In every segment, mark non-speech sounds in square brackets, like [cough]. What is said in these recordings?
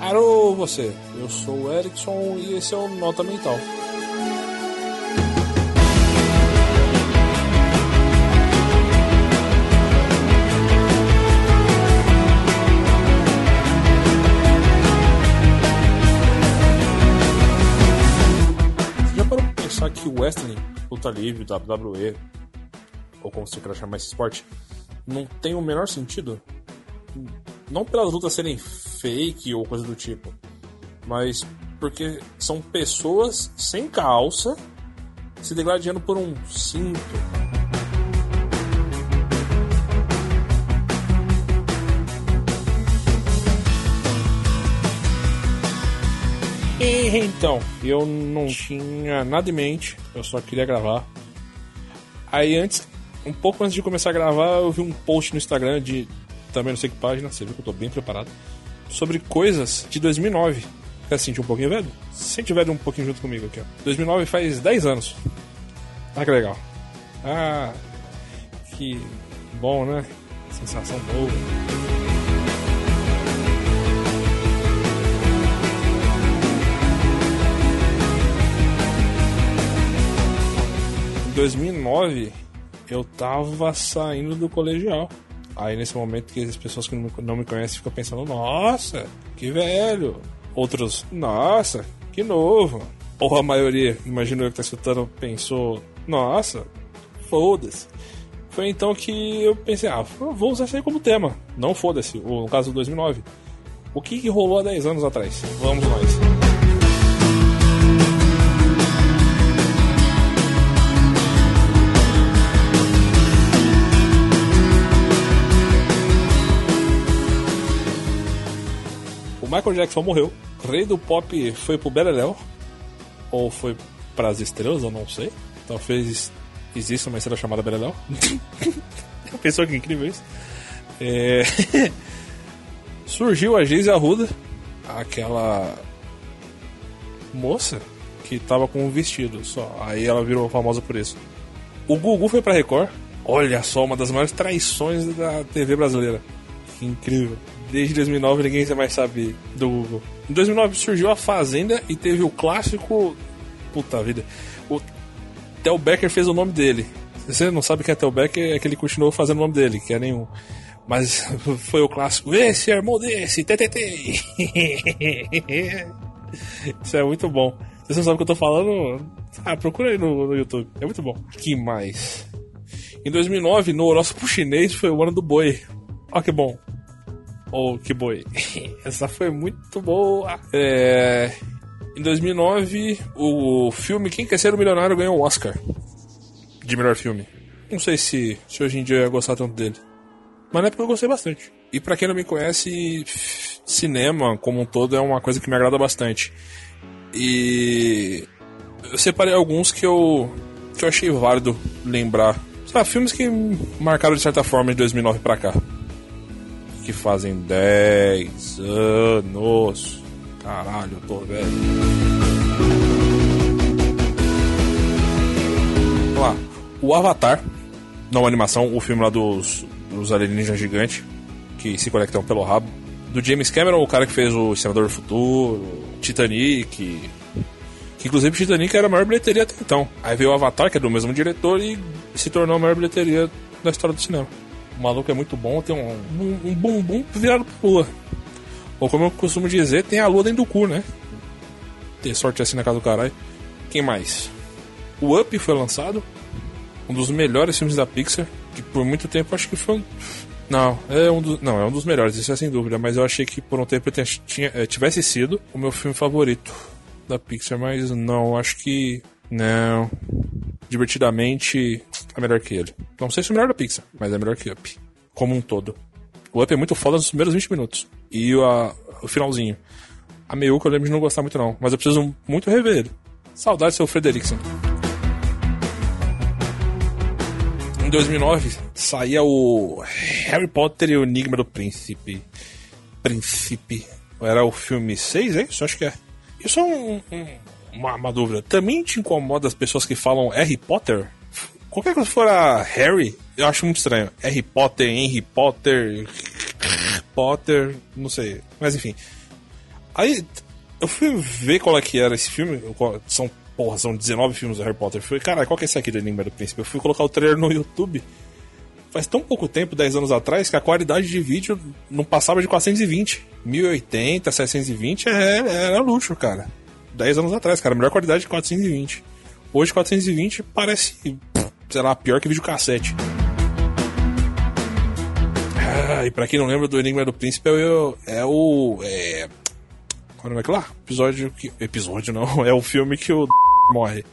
Alô, você. Eu sou o Erickson e esse é o Nota Mental. Já parou pra pensar que o wrestling, luta livre, WWE, ou como você quer chamar esse esporte, não tem o menor sentido? Não pelas lutas serem fake ou coisa do tipo, mas porque são pessoas sem calça se degradando por um cinto. E então, eu não tinha nada em mente, eu só queria gravar. Aí antes, um pouco antes de começar a gravar, eu vi um post no Instagram de também não sei que página, você viu que eu tô bem preparado, sobre coisas de 2009. Quer se sentir um pouquinho velho? Sente velho um pouquinho junto comigo aqui, ó. 2009 faz 10 anos. Ah, que legal. Ah, que bom, né? Sensação boa. Em 2009, eu tava saindo do colegial. Aí nesse momento que as pessoas que não me, conhecem ficam pensando, nossa, que velho. Outros, nossa, que novo. Ou a maioria, imagino eu que tá escutando, pensou, nossa, foda-se. Foi então que eu pensei, ah, vou usar isso aí como tema. Não foda-se, no caso do 2009. O que, que rolou há 10 anos atrás? Vamos nós. Michael Jackson morreu. Rei do pop foi pro Beleléu. Ou foi pras estrelas, eu não sei. Talvez exista uma estrela chamada Beleléu. [laughs] Pensou que incrível isso. É... [laughs] Surgiu a Geise Arruda, aquela moça que tava com um vestido só. Aí ela virou famosa por isso. O Gugu foi pra Record. Olha só, uma das maiores traições da TV brasileira. Que incrível. Desde 2009 ninguém mais sabe do Google. Em 2009 surgiu a Fazenda e teve o clássico. Puta vida. O Tel Becker fez o nome dele. Se você não sabe quem é Tel Becker, é que ele continuou fazendo o nome dele, que é nenhum. Mas [laughs] foi o clássico. Esse é irmão desse, TTT. [laughs] Isso é muito bom. Se você não sabe o que eu tô falando, ah, procura aí no, no YouTube. É muito bom. Que mais? Em 2009, no horóscopo chinês, foi o ano do boi. Ó que bom. Oh, que boi. [laughs] Essa foi muito boa. É... Em 2009, o filme Quem Quer Ser o Milionário ganhou o Oscar de melhor filme. Não sei se, se hoje em dia eu ia gostar tanto dele. Mas na época eu gostei bastante. E para quem não me conhece, cinema como um todo é uma coisa que me agrada bastante. E eu separei alguns que eu, que eu achei válido lembrar. Sabe, filmes que marcaram de certa forma de 2009 pra cá que fazem 10 anos. Caralho, eu tô velho. Vamos lá. O Avatar, não animação, o filme lá dos, dos alienígenas gigantes que se conectam pelo rabo. Do James Cameron, o cara que fez o Senador do Futuro, Titanic. Que inclusive Titanic era a maior bilheteria até então. Aí veio o Avatar, que é do mesmo diretor, e se tornou a maior bilheteria da história do cinema. O maluco é muito bom, tem um, um, um bumbum virado pra lua. Ou como eu costumo dizer, tem a lua dentro do cu, né? Ter sorte assim na casa do caralho. Quem mais? O Up foi lançado. Um dos melhores filmes da Pixar. Que por muito tempo acho que foi um. Não, é um, do... não, é um dos melhores, isso é sem dúvida. Mas eu achei que por um tempo tinha, eh, tivesse sido o meu filme favorito da Pixar. Mas não, acho que. Não. Divertidamente é melhor que ele. Não sei se é o melhor da Pixar, mas é melhor que Up. Como um todo. O Up é muito foda nos primeiros 20 minutos. E o, a, o finalzinho. A Meiuca eu lembro de não gostar muito não, mas eu preciso muito rever ele. Saudade seu Frederiksen. Em 2009 saía o Harry Potter e o Enigma do Príncipe. Príncipe. Era o filme 6, é isso? Acho que é. Isso é um, um, uma, uma dúvida. Também te incomoda as pessoas que falam Harry Potter? Qualquer coisa que for a Harry, eu acho muito estranho. Harry Potter, Henry Potter. Potter, não sei. Mas enfim. Aí eu fui ver qual é que era esse filme. São, porra, são 19 filmes do Harry Potter. Eu falei, cara, qual que é esse aqui do Enigma do Príncipe? Eu fui colocar o trailer no YouTube. Faz tão pouco tempo, 10 anos atrás, que a qualidade de vídeo não passava de 420. 1080, 720 é, era luxo, cara. 10 anos atrás, cara. A melhor qualidade de 420. Hoje 420 parece, sei lá, pior que videocassete. Ah, e pra quem não lembra do Enigma do Príncipe, é o. É o. É, qual é aquilo lá? Episódio que. Episódio não, [laughs] é o filme que o morre.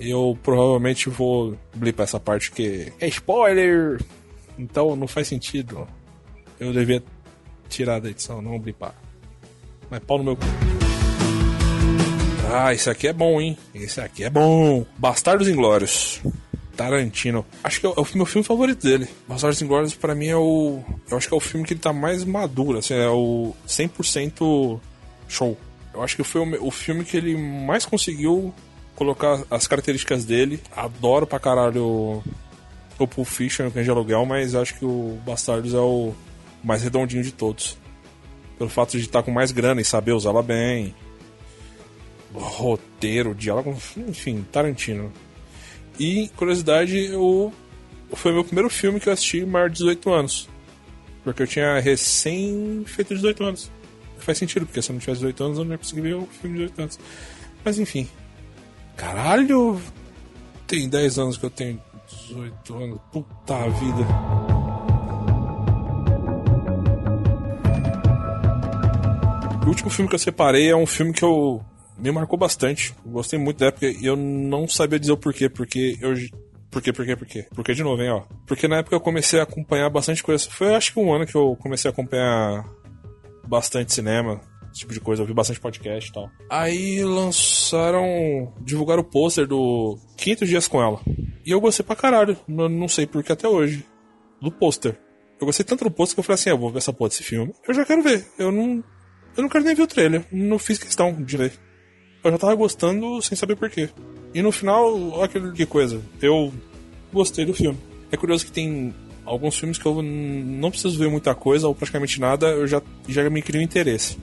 Eu provavelmente vou blipar essa parte que é spoiler! Então não faz sentido. Eu devia tirar da edição, não blipar. Mas pau no meu. Ah, esse aqui é bom, hein? Esse aqui é bom. Bastardos Inglórios. Tarantino. Acho que é o, é o meu filme favorito dele. Bastardos Inglórios para mim é o, eu acho que é o filme que ele tá mais maduro, assim, é o 100% show. Eu acho que foi o, o filme que ele mais conseguiu colocar as características dele. Adoro pra caralho o Pulp Fiction o Cães Aluguel, mas acho que o Bastardos é o mais redondinho de todos. Pelo fato de estar com mais grana e saber usá-la bem. Roteiro, diálogo, enfim, Tarantino. E, curiosidade, eu, foi o meu primeiro filme que eu assisti maior de 18 anos. Porque eu tinha recém feito 18 anos. Faz sentido, porque se eu não tivesse 18 anos eu não ia conseguir ver o filme de 18 anos. Mas enfim. Caralho! Tem 10 anos que eu tenho 18 anos. Puta vida. O último filme que eu separei é um filme que eu me marcou bastante. Gostei muito da época e eu não sabia dizer o porquê, porque eu por quê, por quê, por quê? Porque de novo, hein, ó. Porque na época eu comecei a acompanhar bastante coisa. Foi acho que um ano que eu comecei a acompanhar bastante cinema, esse tipo de coisa, eu vi bastante podcast e tal. Aí lançaram. divulgaram o pôster do 500 Dias com Ela. E eu gostei pra caralho, eu não sei porque até hoje. Do pôster. Eu gostei tanto do pôster que eu falei assim: ah, eu vou ver essa porra desse filme. Eu já quero ver. Eu não. Eu não quero nem ver o trailer. Não fiz questão de ver. Eu já tava gostando sem saber porquê. E no final, olha que coisa. Eu gostei do filme. É curioso que tem alguns filmes que eu não preciso ver muita coisa ou praticamente nada, eu já, já me crio interesse.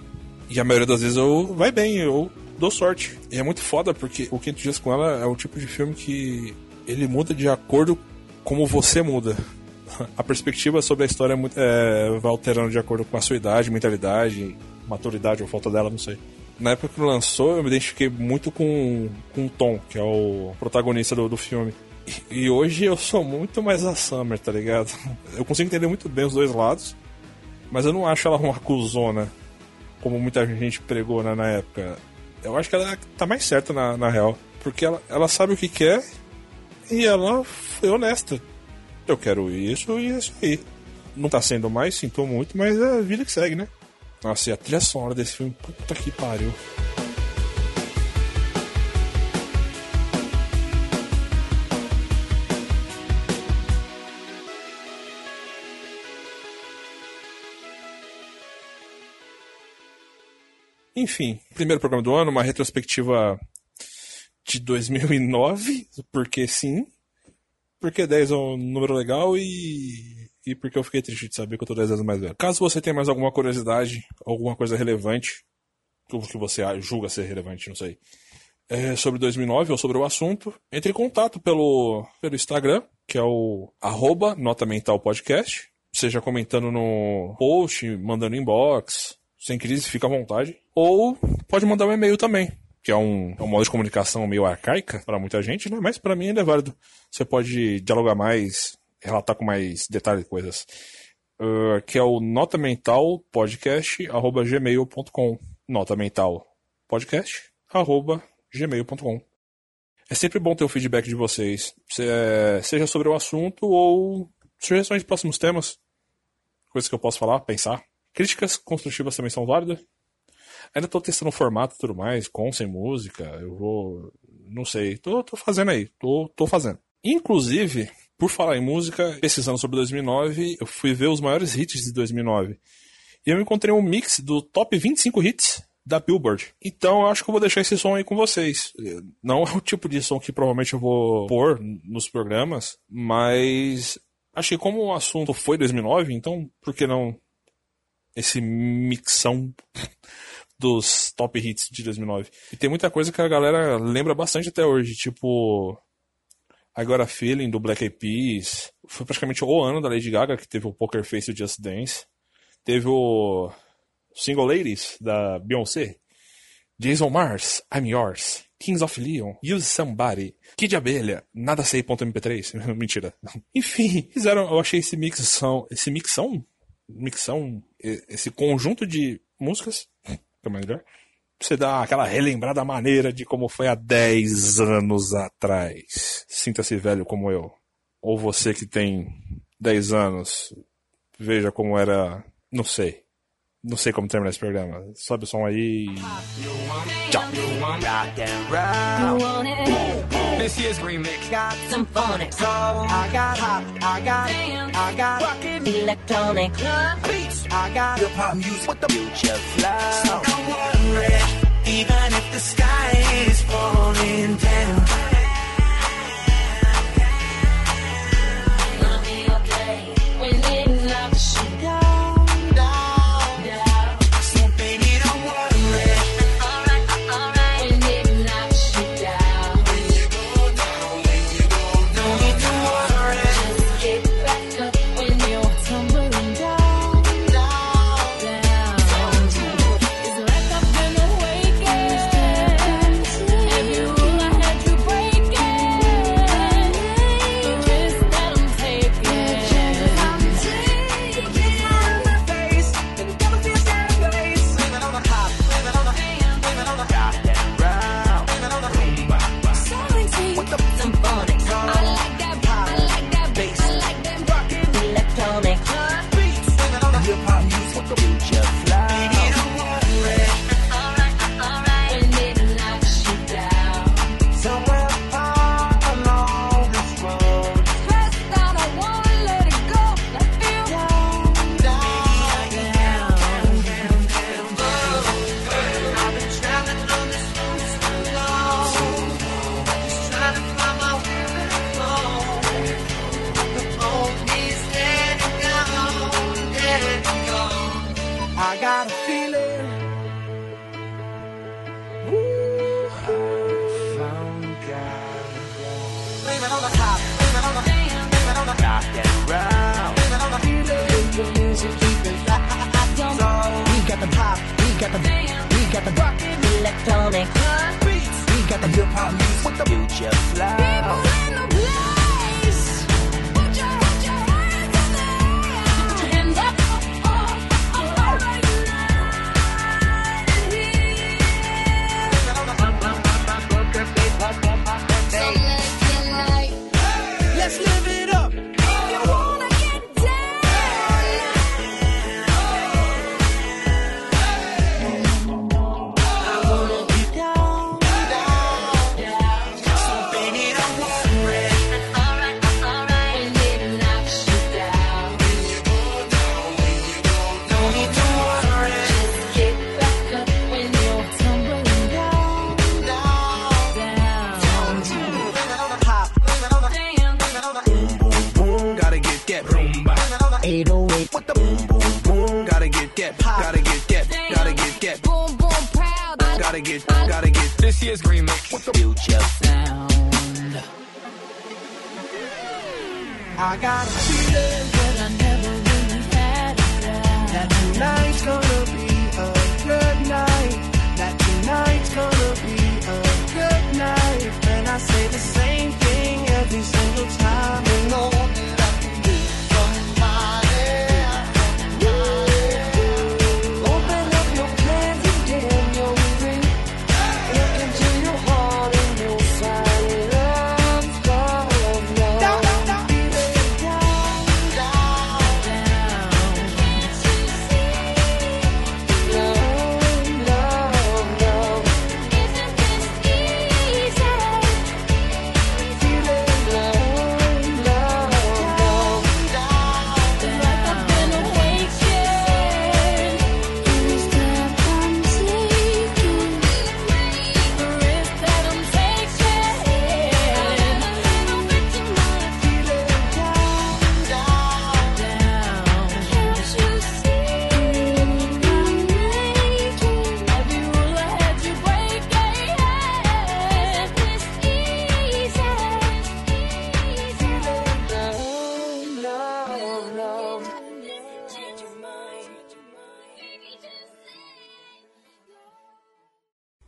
E a maioria das vezes eu vai bem, eu dou sorte. E é muito foda porque o 500 Dias com Ela é o tipo de filme que ele muda de acordo como você muda. [laughs] A perspectiva sobre a história é, é, vai alterando de acordo com a sua idade, mentalidade, maturidade ou falta dela, não sei. Na época que lançou, eu me identifiquei muito com, com o Tom, que é o protagonista do, do filme. E hoje eu sou muito mais a Summer, tá ligado? [laughs] Eu consigo entender muito bem os dois lados, mas eu não acho ela uma cuzona, como muita gente pregou né, na época. Eu acho que ela tá mais certa na, na real, porque ela, ela sabe o que quer e ela foi honesta. Eu quero isso e é isso aí. Não tá sendo mais, sinto muito, mas é a vida que segue, né? Nossa, e a trilha sonora desse filme, puta que pariu. Enfim, primeiro programa do ano, uma retrospectiva de 2009, porque sim, porque 10 é um número legal e, e porque eu fiquei triste de saber que eu tô 10 anos mais velho. Caso você tenha mais alguma curiosidade, alguma coisa relevante, que você julga ser relevante, não sei, é, sobre 2009 ou sobre o assunto, entre em contato pelo, pelo Instagram, que é o arroba Nota seja comentando no post, mandando inbox, sem crise, fica à vontade. Ou pode mandar um e-mail também, que é um, é um modo de comunicação meio arcaica para muita gente, né? Mas para mim ele é válido. Você pode dialogar mais, relatar com mais detalhes coisas. Uh, que é o nota mental podcast arroba gmail.com nota mental podcast arroba gmail.com é sempre bom ter o feedback de vocês seja sobre o assunto ou sugestões de próximos temas coisas que eu posso falar, pensar críticas construtivas também são válidas Ainda tô testando o formato e tudo mais, com, sem música. Eu vou. Não sei. Tô, tô fazendo aí. Tô, tô fazendo. Inclusive, por falar em música, pesquisando sobre 2009, eu fui ver os maiores hits de 2009. E eu encontrei um mix do top 25 hits da Billboard. Então eu acho que eu vou deixar esse som aí com vocês. Não é o tipo de som que provavelmente eu vou pôr nos programas, mas achei como o assunto foi 2009, então por que não esse mixão [laughs] dos top hits de 2009? E tem muita coisa que a galera lembra bastante até hoje, tipo Agora Feeling, do Black Eyed Peas. Foi praticamente o ano da Lady Gaga, que teve o Poker Face e o Just Dance. Teve o Single Ladies, da Beyoncé. Jason Mars, I'm Yours. Kings of Leon, Use Somebody, Kid Abelha, Nada Sei.mp3. [laughs] Mentira. [laughs] Enfim, fizeram. Eu achei esse mixão. Esse mixão? Mixão? Esse conjunto de músicas. Que é melhor você dar aquela relembrada maneira de como foi há 10 anos atrás. Sinta-se velho como eu. Ou você que tem 10 anos, veja como era. Não sei. Não sei como terminar esse programa. Sobe o som aí. Tchau. got the rocket electronic heartbeats. We got the hip hop music with the future flow. I got a feeling that I never really had That tonight's gonna be a good night. That tonight's gonna be a good night. And I say the same thing every single time.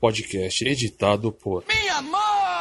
Podcast editado por Mi amor!